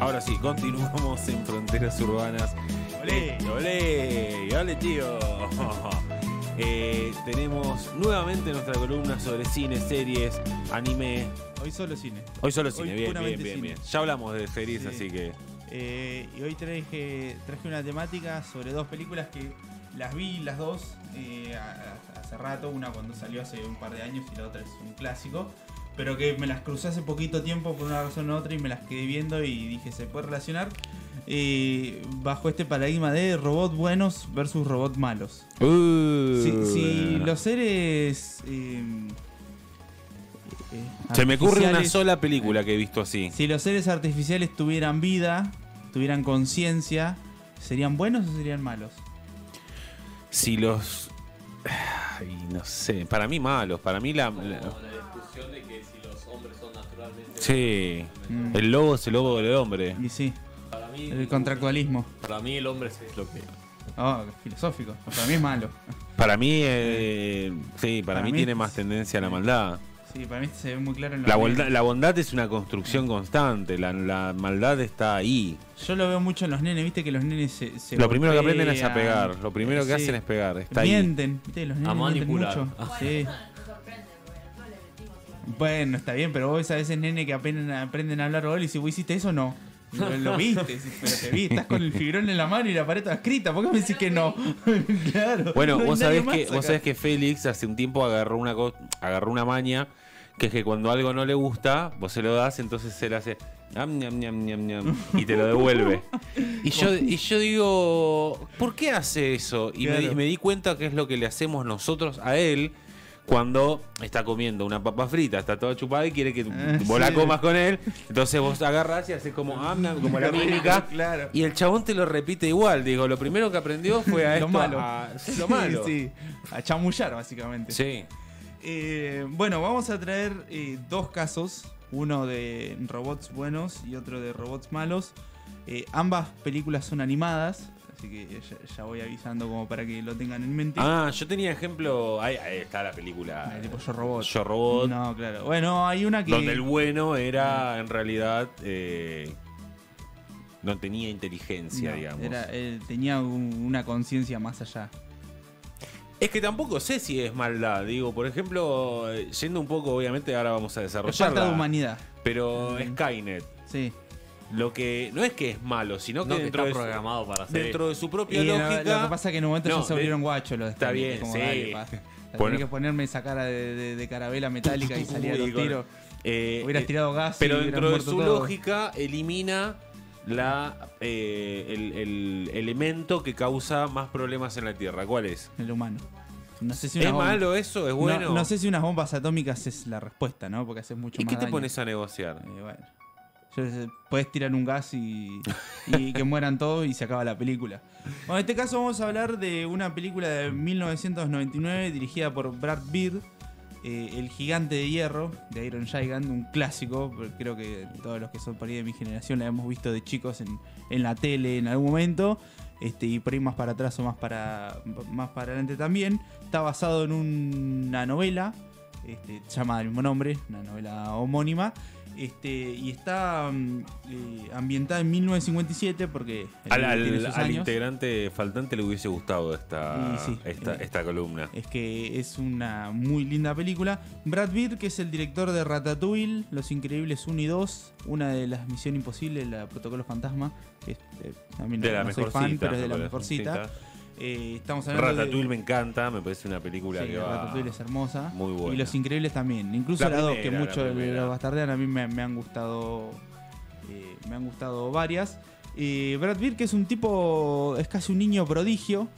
Ahora sí, continuamos en Fronteras Urbanas. ¡Olé! ¡Olé! ¡Ole, tío! Eh, tenemos nuevamente nuestra columna sobre cine, series, anime. Hoy solo cine. Hoy solo cine, Hoy bien, bien, bien, cine. bien. Ya hablamos de series, Sí. así que. Eh, y hoy traje, traje una temática sobre dos películas que las vi las dos eh, hace rato. Una cuando salió hace un par de años y la otra es un clásico. Pero que me las crucé hace poquito tiempo por una razón u otra y me las quedé viendo y dije, ¿se puede relacionar? Eh, bajo este paradigma de robots buenos versus robots malos. Uh. Si, si los seres... eh, eh, Se me ocurre una sola película que he visto así. Si los seres artificiales tuvieran vida, tuvieran conciencia, ¿serían buenos o serían malos? Si los. Ay, no sé. Para mí, malos. Para mí, la- la de que si los hombres son naturalmente. Sí. Mm. El lobo es el lobo del hombre. Y sí, Para mí, el contractualismo. para mí el hombre es lo que. Oh, filosófico. Para mí es malo. Para mí, eh, sí, para, Para mí, mí tiene más tendencia a la maldad. Sí, para mí se ve muy claro en los La nenes. bondad, la bondad es una construcción constante, la, la maldad está ahí. Yo lo veo mucho en los nenes, viste que los nenes se. se Lo primero que aprenden es a pegar, lo primero que Sí. hacen es pegar, está ahí. Mienten, viste, los nenes A mienten manipular. mucho. Ah. Sí. Bueno, está bien, pero vos a veces nene que apenas aprenden a hablar gol y si vos hiciste eso, no. Lo, lo viste, pero te vi, estás con el fibrón en la mano y la pared toda escrita, ¿por qué me decís que no? claro. Bueno, no vos sabés, que, acá. vos sabés que Félix hace un tiempo agarró una, agarró una maña, que es que cuando algo no le gusta, vos se lo das, entonces él hace... Y te lo devuelve. Y yo, y yo digo, ¿por qué hace eso? Y me, me di cuenta que es lo que le hacemos nosotros a él cuando está comiendo una papa frita, está toda chupada y quiere que Ah, vos la comas con él. Entonces vos agarrás y haces como, "Am, ñam", como la mímica. Claro. Y el chabón te lo repite igual. Digo, lo primero que aprendió fue a Lo esto, malo. a- sí, lo malo. Sí, a chamullar, básicamente. Sí. Eh, bueno, vamos a traer eh, dos casos, uno de robots buenos y otro de robots malos. Eh, ambas películas son animadas, así que ya, ya voy avisando como para que lo tengan en mente. Ah, yo tenía ejemplo. Ahí, ahí está la película. Eh, tipo Yo Robot. Yo Robot. No, claro. Bueno, hay una que... Donde el bueno era en realidad. eh, no tenía inteligencia, no, digamos. era- él tenía un- una conciencia más allá. Es que tampoco sé si es maldad. Digo, por ejemplo, eh, yendo un poco, obviamente, ahora vamos a Es falta de desarrollar. humanidad. Pero. Skynet. Sí. Lo que no es que es malo, sino que No que dentro, está de su, programado para hacer. dentro de su propia Y lógica. lo que pasa es que en un momento No, ya se volvieron guachos los Está bien, como, sí. dale. Bueno. Que ponerme esa cara de, de- de carabela metálica y salir a los tiros. eh, Hubieras eh, tirado gas Pero dentro de su lógica elimina la eh, el, el elemento que causa más problemas en la Tierra. ¿Cuál es? El humano. No sé si ¿Es malo eso? ¿Es No- bueno? No, sé si unas bombas atómicas es la respuesta, ¿no? Porque haces mucho ¿Y más qué te daño. pones a negociar? Eh, bueno. Puedes tirar un gas y, que mueran todos y se acaba la película. Bueno, en este caso vamos a hablar de una película de 1999 dirigida por Brad Bird, eh, El Gigante de Hierro, de Iron Giant, un clásico. Creo que todos los que son por ahí de mi generación la hemos visto de chicos en, la tele en algún momento. Este, y por ahí más para atrás o más para, más para adelante también. Está basado en una novela, este, se llama del mismo nombre, una novela homónima. Este, y está mm, eh, ambientada en 1957 porque el Al, al- al integrante faltante le hubiese gustado esta, sí, esta, eh, esta columna. Es que es una muy linda película. Brad Bird, que es el director de Ratatouille, Los Increíbles 1 y 2, una de las Misión Imposible, la Protocolo Fantasma, que es, eh, a mí no, de la no soy fan, pero es de la me mejorcita. parece. Eh, estamos hablando Ratatouille de... me encanta, me parece una película Sí, que va... Ratatouille es hermosa. muy buena. Y Los Increíbles también. Incluso La la 2, que muchos los bastardean, a mí me, me han gustado. eh, me han gustado varias. Eh, Brad Pitt, que es un tipo. es casi un niño prodigio.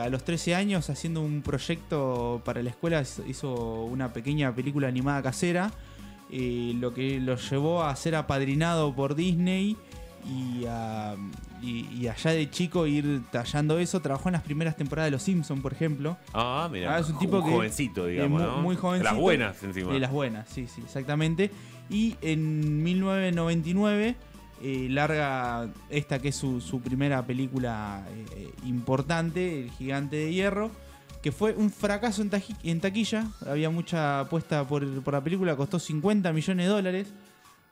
a los 13 años, haciendo un proyecto para la escuela, hizo- una pequeña película animada casera. lo que lo llevó a ser apadrinado por Disney y, a- y- y allá de chico ir tallando eso. Trabajó en las primeras temporadas de Los Simpsons, por ejemplo. Ah, mira. Ah, es un tipo que- jovencito, digamos, mu- ¿no? muy jovencito. Las buenas encima. De las buenas, sí, sí, exactamente. Y en 1999 eh, larga esta que es su, su primera película eh, importante, El Gigante de Hierro, que fue un fracaso en, taquilla. Había mucha apuesta por, por la película, costó 50 millones de dólares.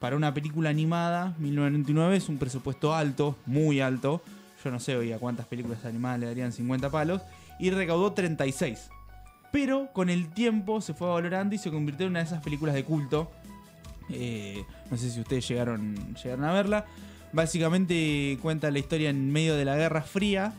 Para una película animada, 1999, es un presupuesto alto, muy alto. Yo no sé hoy a cuántas películas animadas le darían 50 palos. Y recaudó 36. Pero con el tiempo se fue valorando y se convirtió en una de esas películas de culto. Eh, no sé si ustedes llegaron, llegaron a verla. Básicamente cuenta la historia en medio de la Guerra Fría.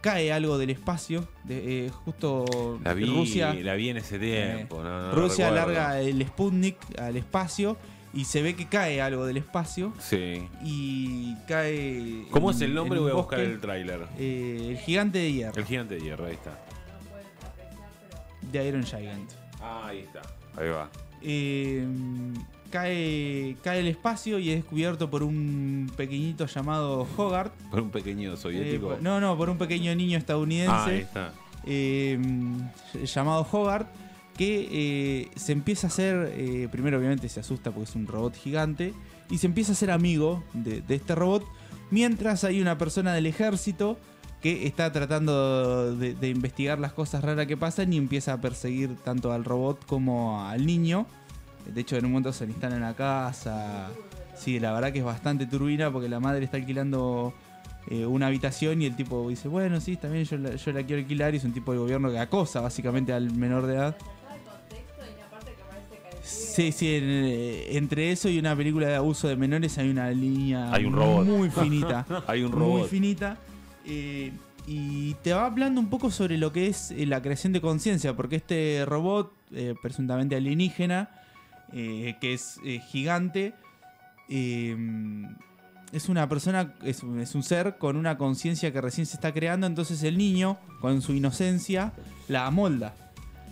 Cae algo del espacio. de- eh, justo La vi, Rusia, la vi en ese tiempo. no, no lo Rusia larga el Sputnik al espacio. Y se ve que cae algo del espacio. Sí. Y cae. ¿Cómo en- es el nombre? Voy a buscar el tráiler. Eh, el gigante de hierro. El gigante de hierro, ahí está. De Iron Giant. Ah, ahí está. Ahí va. Eh, cae, cae el espacio y es descubierto por un pequeñito llamado Hogarth. Por un pequeño Eh, soviético. por- no, no, por un pequeño niño ah, ahí estadounidense está. eh, llamado Hogarth que eh, se empieza a hacer, eh, primero obviamente se asusta porque es un robot gigante, y se empieza a ser amigo de, de este robot, mientras hay una persona del ejército que está tratando de, de investigar las cosas raras que pasan y empieza a perseguir tanto al robot como al niño. De hecho, en un momento se le instala en la casa. Sí, la verdad que es bastante turbina porque la madre está alquilando eh, una habitación y el tipo dice, bueno, sí, también yo la, yo la quiero alquilar y es un tipo del gobierno que acosa básicamente al menor de edad. Sí, sí, en- eh, entre eso y una película de abuso de menores hay una línea Hay un robot. muy finita. Hay un muy finita. eh, y te va hablando un poco sobre lo que es eh, la creación de conciencia, porque este robot, eh, presuntamente alienígena, eh, que es eh, gigante, eh, es una persona, es, un- es un ser con una conciencia que recién se está creando, entonces el niño, con su inocencia, la amolda.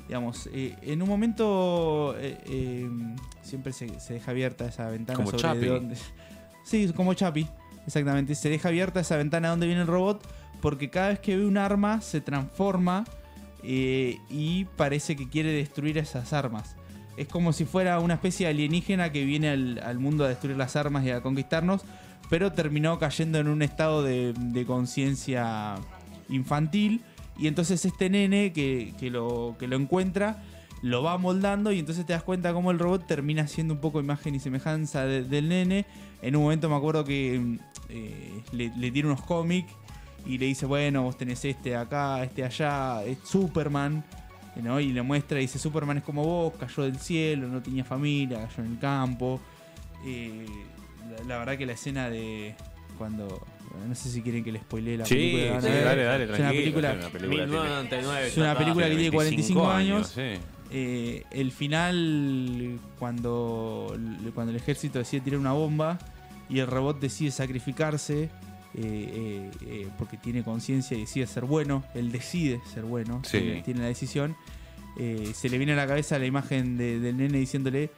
Digamos, eh, en un momento eh, eh, siempre se, se deja abierta esa ventana Como sobre de dónde. Sí, como Chapi, exactamente. Se deja abierta esa ventana donde viene el robot porque cada vez que ve un arma se transforma y parece que quiere destruir esas armas. Es como si fuera una especie de alienígena que viene al, al mundo a destruir las armas y a conquistarnos, pero terminó cayendo en un estado de, de conciencia infantil. Y entonces este nene que, que lo, que lo encuentra lo va moldando y entonces te das cuenta cómo el robot termina siendo un poco imagen y semejanza de- del nene. En un momento me acuerdo que eh, le, tira unos cómics y le dice, bueno, vos tenés este acá, este allá, es Superman. ¿no? Y le muestra y dice, Superman es como vos, cayó del cielo, no tenía familia, cayó en el campo. Eh, la verdad que la escena de cuando... No sé si quieren que le spoilee la Sí, película. sí, dale, dale, Es una película- es una película tiene- 1999. Es una está- película que tiene 45 años. sí. Eh, el final, cuando, cuando el ejército decide tirar una bomba y el robot decide sacrificarse eh, eh, eh, porque tiene conciencia y decide ser bueno, él decide ser bueno, Sí. tiene, tiene la decisión. eh, se le viene a la cabeza la imagen de- del nene diciéndole: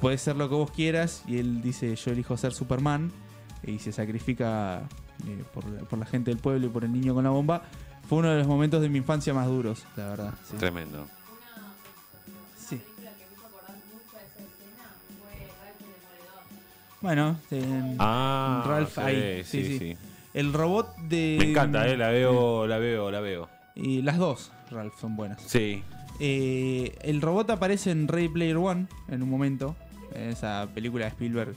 Puedes ser lo que vos quieras. Y él dice: Yo elijo ser Superman. Y se sacrifica eh, por, por la gente del pueblo y por el niño con la bomba. Fue uno de los momentos de mi infancia más duros, la verdad. sí. Tremendo. Sí. Bueno, en- Ah, Ralph sí, ahí, sí. sí. el robot de. Me encanta, eh, la veo, la veo, la veo. Y las dos, Ralph, son buenas. Sí. Eh, el robot aparece en Ready Player One en un momento. En esa película de Spielberg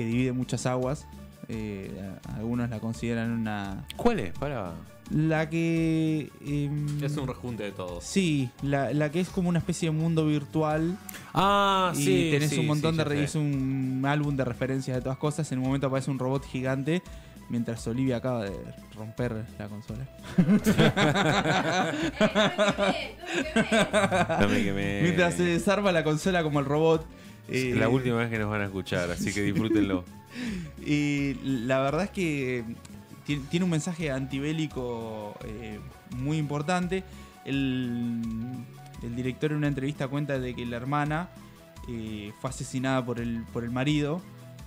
que divide muchas aguas. Eh, algunos la consideran una. ¿Cuál es? Para. La que. em, Es un rejunte de todos. Sí, la, la que es como una especie de mundo virtual Ah, y sí. tenés sí, un montón sí, de re- es un álbum de referencias de todas cosas. En un momento aparece un robot gigante mientras Olivia acaba de romper la consola. No me quemé. Mientras se desarma la consola como el robot. Eh, Es la última vez que nos van a escuchar, así que disfrútenlo. Y la verdad es que ti- tiene un mensaje antibélico eh, muy importante. El, el director en una entrevista cuenta de que la hermana eh, fue asesinada por el, por el marido.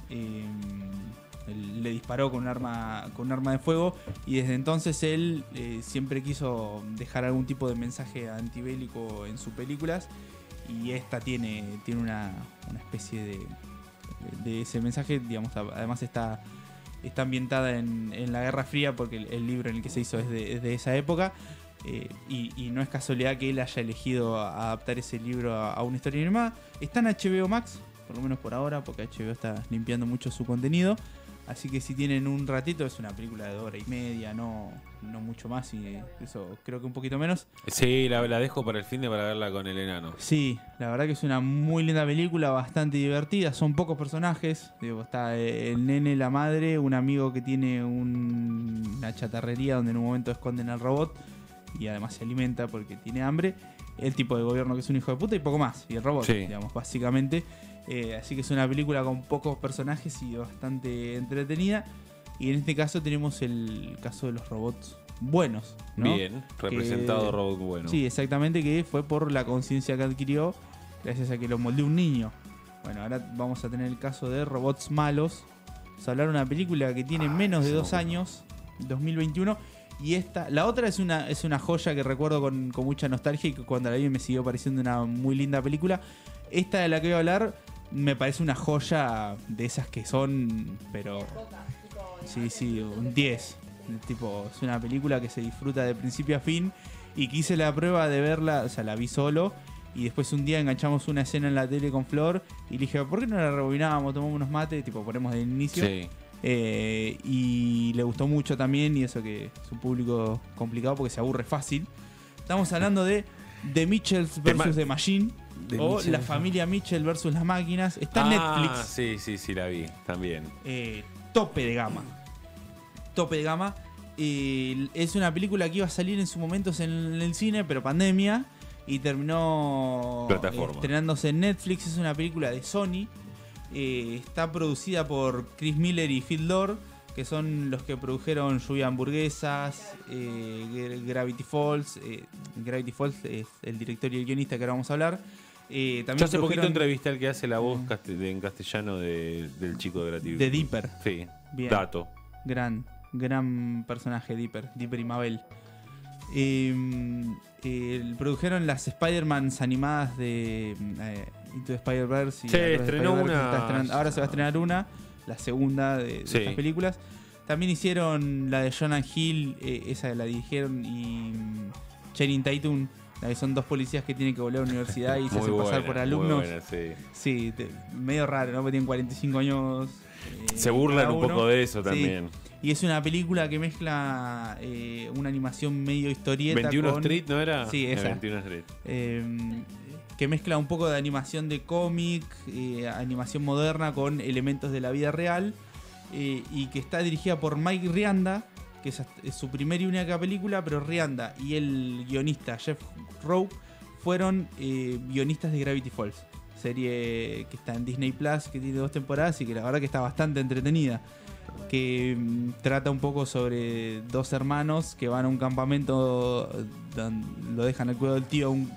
eh, él le disparó con un arma con un arma de fuego y desde entonces él eh, siempre quiso dejar algún tipo de mensaje antibélico en sus películas y esta tiene tiene una, una especie de, de ese mensaje digamos además está está ambientada en, en la Guerra Fría porque el, libro en el que se hizo es de, es de esa época eh, y, no es casualidad que él haya elegido adaptar ese libro a, a una historia animada está en HBO Max por lo menos por ahora, porque HBO está limpiando mucho su contenido. Así que si tienen un ratito, es una película de hora y media, no, no mucho más, y eso creo que un poquito menos. Sí, la, la dejo para el fin de para verla con el enano. Sí, la verdad que es una muy linda película, bastante divertida. Son pocos personajes. Digo, está el nene, la madre, un amigo que tiene un- una chatarrería donde en un momento esconden al robot y además se alimenta porque tiene hambre. El tipo de gobierno que es un hijo de puta y poco más. Y el robot, Sí. digamos, básicamente. Eh, así que es una película con pocos personajes y bastante entretenida. Y en este caso tenemos el caso de los robots buenos. ¿no? Bien, representado Que- robot bueno. Sí, exactamente, que fue por la conciencia que adquirió gracias a que lo moldeó un niño. Bueno, ahora vamos a tener el caso de robots malos. Vamos a hablar de una película que tiene Ah, menos de dos me años, 2021. Y esta, la otra es una, es una joya que recuerdo con, con mucha nostalgia y que cuando la vi me siguió pareciendo una muy linda película. Esta de la que voy a hablar me parece una joya de esas que son, pero Sí, sí, un 10. Tipo, es una película que se disfruta de principio a fin. Y que hice la prueba de verla, o sea, la vi solo. Y después un día enganchamos una escena en la tele con Flor. Y le dije, ¿por qué no la rebobinábamos? Tomamos unos mates, tipo, ponemos del inicio. Sí. Eh, y le gustó mucho también. Y eso que es un público complicado porque se aburre fácil. Estamos hablando de The Mitchells vs. The Machine. The o Mitchell. La familia Mitchell versus las máquinas. Está en Ah, Netflix Sí, sí, sí, la vi también. eh, tope de gama. Tope de gama. Eh, es una película que iba a salir en sus momentos en el cine, pero pandemia. Y terminó Plataforma. estrenándose en Netflix. Es una película de Sony. Eh, está producida por Chris Miller y Phil Lord, que son los que produjeron Lluvia Hamburguesas, eh, Gra- Gravity Falls. eh, Gravity Falls es el director y el guionista que ahora vamos a hablar. Eh, también Yo hace poquito entrevisté al que hace la voz de- en castellano de- del chico de Gratitud. The Dipper. Sí, Bien. dato. Gran, gran personaje, Dipper, Dipper y Mabel. Eh, eh, produjeron las Spider-Mans animadas de eh, Into Spider-Verse. Sí, estrenó una- ahora se va a estrenar una, la segunda de, de Sí. estas películas. También hicieron la de Jonah Hill, eh, esa la dirigieron, y mm, Channing Tatum, la que son dos policías que tienen que volver a la universidad y se hacen pasar por alumnos. buena, sí. Sí, te- medio raro, ¿no? Porque tienen 45 años. eh, Se burlan un poco de eso Sí. también. Y es una película que mezcla eh, una animación medio historieta 21 con, Street, ¿no era? Sí, Eh, esa. 21 Street. eh, que mezcla un poco de animación de cómic, eh, animación moderna con elementos de la vida real eh, y que está dirigida por Mike Rianda, que es, su primera y única película, pero Rianda y el guionista Jeff Rowe fueron eh, guionistas de Gravity Falls, serie que está en Disney Plus, que tiene dos temporadas y que la verdad que está bastante entretenida que mm, trata un poco sobre dos hermanos que van a un campamento, lo dejan al cuidado del tío un-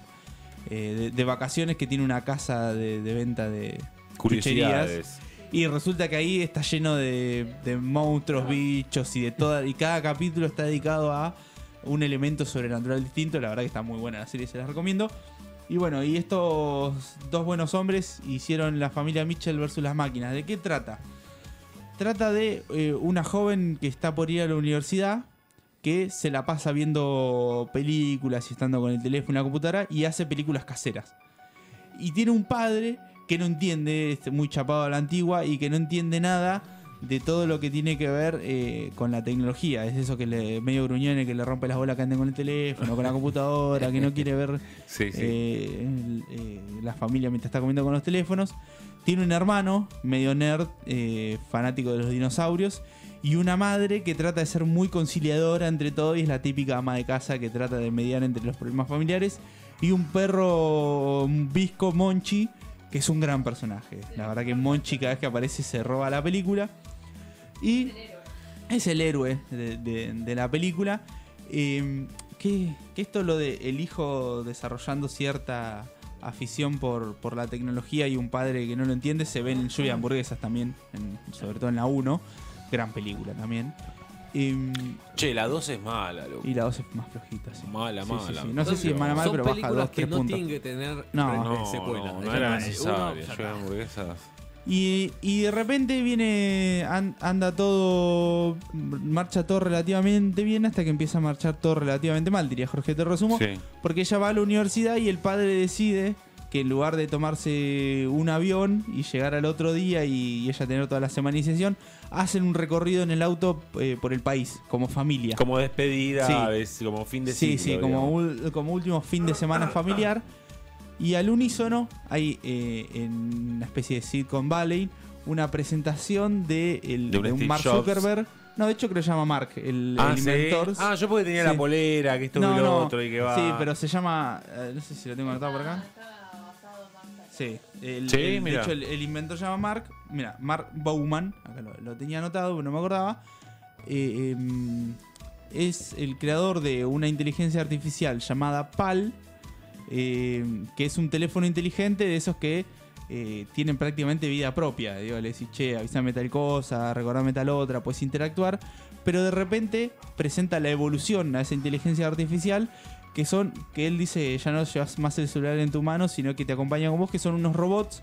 eh, de, de vacaciones que tiene una casa de, de venta de. Curiosidades. Y resulta que ahí está lleno de, monstruos, bichos y de toda. Y cada capítulo está dedicado a un elemento sobrenatural distinto. La verdad que está muy buena la serie, se las recomiendo. Y bueno, y estos dos buenos hombres hicieron la familia Mitchell versus las máquinas. ¿De qué trata? Trata de eh, una joven que está por ir a la universidad, que se la pasa viendo películas y estando con el teléfono y la computadora y hace películas caseras. Y tiene un padre que no entiende, este, muy chapado a la antigua y que no entiende nada de todo lo que tiene que ver eh, con la tecnología. Es eso que le medio gruñone, que le rompe las bolas que anden con el teléfono, con la computadora, que no quiere ver Sí, sí. eh, eh, la familia mientras está comiendo con los teléfonos. Tiene un hermano, medio nerd, fanático de los dinosaurios. Y una madre que trata de ser muy conciliadora entre todo y es la típica ama de casa que trata de mediar entre los problemas familiares. Y un perro, un visco Monchi, que es un gran personaje. La verdad que Monchi cada vez que aparece se roba la película. Y es el héroe de, de- de la película. Eh, que, que esto lo de el hijo desarrollando cierta afición por, por la tecnología y un padre que no lo entiende se ve en Lluvia de Hamburguesas también, en- sobre todo en la 1. Gran película también. Eh, Che, la 2 es mala, loco. y la 2 es más flojita. sí. Mala, Sí, mala. sí. No sé si es mala, mala, pero baja películas 2, que 3 no puntos. tienen que tener No. re- No, secuela. no, no era necesario. Yo hamburguesas. Y, y de repente viene, an- anda todo, marcha todo relativamente bien hasta que empieza a marchar todo relativamente mal, diría Jorge, te resumo. Sí. Porque ella va a la universidad y el padre decide que en lugar de tomarse un avión y llegar al otro día y, y ella tener toda la semanización, hacen un recorrido en el auto eh, por el país, como familia. Como despedida, Sí. a veces, como fin de Sí, ciclo, sí, como, ul- como último fin de semana familiar. Y al unísono hay eh, en una especie de Silicon Valley una presentación de, el- De un de un Steve Mark Jobs. Zuckerberg. No, de hecho creo que se llama Mark, el, Ah, el ¿sí? inventor. Ah, yo porque tenía Sí. la polera, que esto y lo otro y que va. Sí, pero se llama. eh, no sé si lo tengo anotado por acá. Sí, el, Sí, el- de mira. hecho el, el inventor se llama Mark. Mira, Mark Bauman. Acá lo, tenía anotado, pero no me acordaba. Eh, em, es el creador de una inteligencia artificial llamada PAL. eh, que es un teléfono inteligente de esos que eh, tienen prácticamente vida propia. Digo, le decís, che, avísame tal cosa, recordame tal otra, puedes interactuar. Pero de repente presenta la evolución a esa inteligencia artificial que son, que él dice, ya no llevas más el celular en tu mano, sino que te acompañan con vos, que son unos robots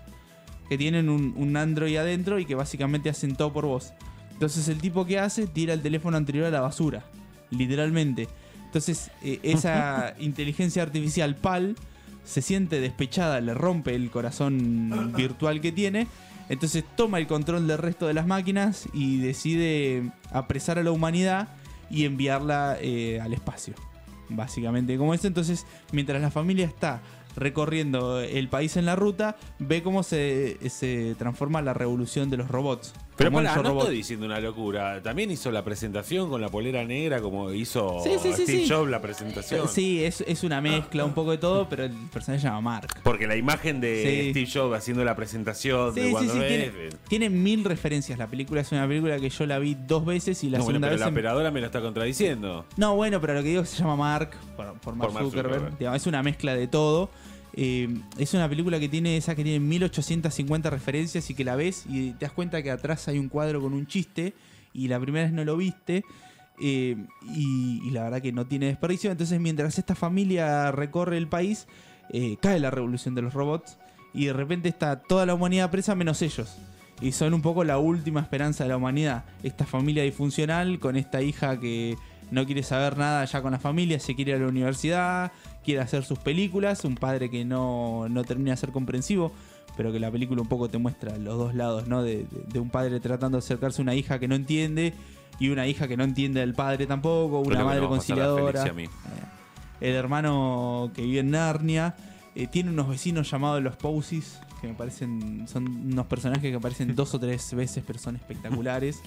que tienen un, un Android adentro y que básicamente hacen todo por vos. Entonces el tipo que hace tira el teléfono anterior a la basura, literalmente. Entonces eh, esa inteligencia artificial PAL se siente despechada, le rompe el corazón virtual que tiene. Entonces toma el control del resto de las máquinas y decide apresar a la humanidad y enviarla eh, al espacio. Básicamente como eso. Entonces, mientras la familia está recorriendo el país en la ruta, ve cómo se, se transforma la revolución de los robots. Pero Yo no Robot. estoy diciendo una locura. También hizo la presentación con la polera negra, como hizo Sí, sí, Steve sí. Jobs la presentación. Sí, es, es una mezcla un poco de todo, pero el personaje se llama Mark. Porque la imagen de. Steve Jobs haciendo la presentación de Woman, tiene, eh, tiene mil referencias. La película es una película que yo la vi dos veces y la no, bueno, segunda pero vez. la en- operadora me lo está contradiciendo. No, bueno, pero lo que digo es que se llama Mark, por, por Mark, Mark Zuckerberg. Zuckerberg. Digamos, es una mezcla de todo. Eh, es una película que tiene esa que tiene 1850 referencias y que la ves y te das cuenta que atrás hay un cuadro con un chiste y la primera vez no lo viste. eh, y, y la verdad que no tiene desperdicio. Entonces, mientras esta familia recorre el país, eh, cae la revolución de los robots y de repente está toda la humanidad presa menos ellos. Y son un poco la última esperanza de la humanidad. Esta familia disfuncional con esta hija que no quiere saber nada ya con la familia, se quiere ir a la universidad, quiere hacer sus películas, un padre que no, no termina de ser comprensivo, pero que la película un poco te muestra los dos lados, ¿no? De, de- de un padre tratando de acercarse a una hija que no entiende y una hija que no entiende al padre tampoco, una madre a a conciliadora. mí. El hermano que vive en Narnia. eh, tiene unos vecinos llamados los Posies, que me parecen. Son unos personajes que aparecen dos o tres veces, pero son espectaculares.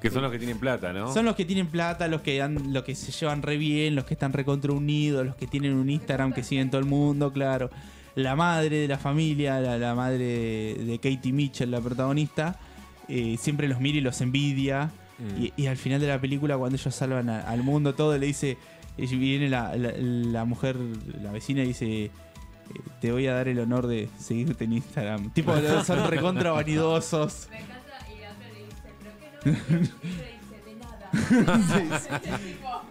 Que son los que tienen plata, ¿no? Son los que tienen plata, los que han, los que se llevan re bien, los que están recontra unidos, los que tienen un Instagram que siguen todo el mundo, claro. La madre de la familia, la, la madre de Katie Mitchell, la protagonista, eh, siempre los mira y los envidia. Mm. Y, y al final de la película, cuando ellos salvan a- al mundo todo, le dice, y viene la, la- la mujer, la vecina y dice, eh, te voy a dar el honor de seguirte en Instagram. Tipo, son recontra vanidosos.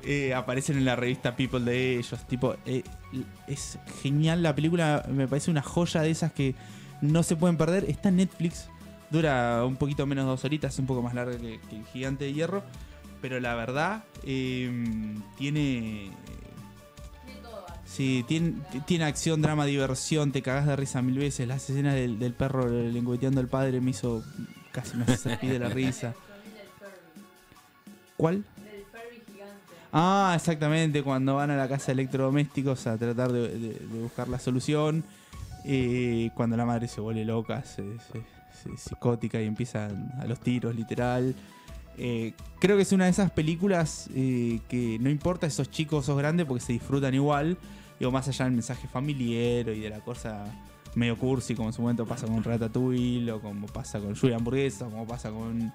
Eh, aparecen en la revista People de ellos. Tipo, eh, es genial la película. Me parece una joya de esas que no se pueden perder. Está en Netflix. Dura un poquito menos de dos horitas, un poco más larga que, el Gigante de Hierro. Pero la verdad, eh, tiene. Sí, tiene, acción, drama, diversión. Te cagás de risa mil veces. Las escenas del, del perro lengüeteando al padre me hizo. casi me hace de la risa. ¿Cuál? Del gigante. Ah, exactamente, cuando van a la casa de electrodomésticos a tratar de, de- de buscar la solución. eh, cuando la madre se vuelve loca, se, se- se- psicótica y empiezan a los tiros, literal. Eh, creo que es una de esas películas eh, que no importa esos chicos o sos grandes porque se disfrutan igual. Digo, más allá del mensaje familiar y de la cosa medio cursi, como en su momento pasa con Ratatouille, o como pasa con Lluvia Hamburguesa, o como pasa con.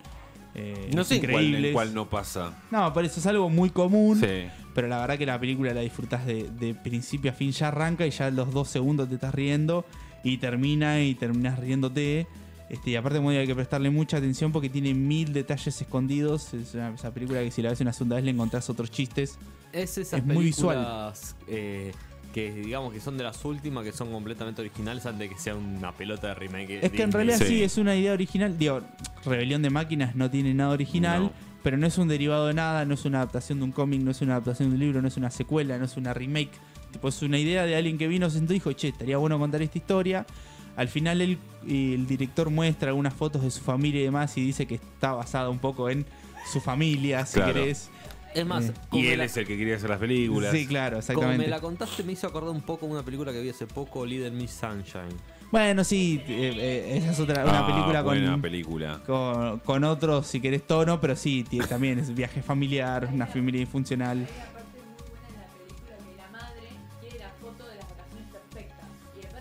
Eh, No sé en cuál, en cuál no pasa. No, pero eso es algo muy común. Sí. Pero la verdad que la película la disfrutás de, de principio a fin. Ya arranca y ya los dos segundos te estás riendo. Y termina y terminas riéndote. Este, y aparte muy hay que prestarle mucha atención porque tiene mil detalles escondidos. Es una, esa película que si la ves una segunda vez le encontrás otros chistes. Es esas Es muy visual. películas eh, que digamos que son de las últimas, que son completamente originales antes de que sea una pelota de remake. Es que en realidad sí. Sí. es una idea original. Digo, Rebelión de Máquinas no tiene nada original. No. Pero no es un derivado de nada, no es una adaptación de un cómic, no es una adaptación de un libro, no es una secuela, no es una remake tipo, es una idea de alguien que vino, se sentó y dijo, che, estaría bueno contar esta historia. Al final el, el director muestra algunas fotos de su familia y demás y dice que está basada un poco en su familia, si Claro. querés. Es más, Eh, como Y él la- es el que quería hacer las películas. Sí, claro, como exactamente. me la contaste, me hizo acordar un poco una película que vi hace poco, Little Miss Sunshine. Bueno, sí, eh, eh, esa es otra una Ah, película con, película. con, con otro, si querés, tono, pero sí, tiene- también es viaje familiar, una familia disfuncional.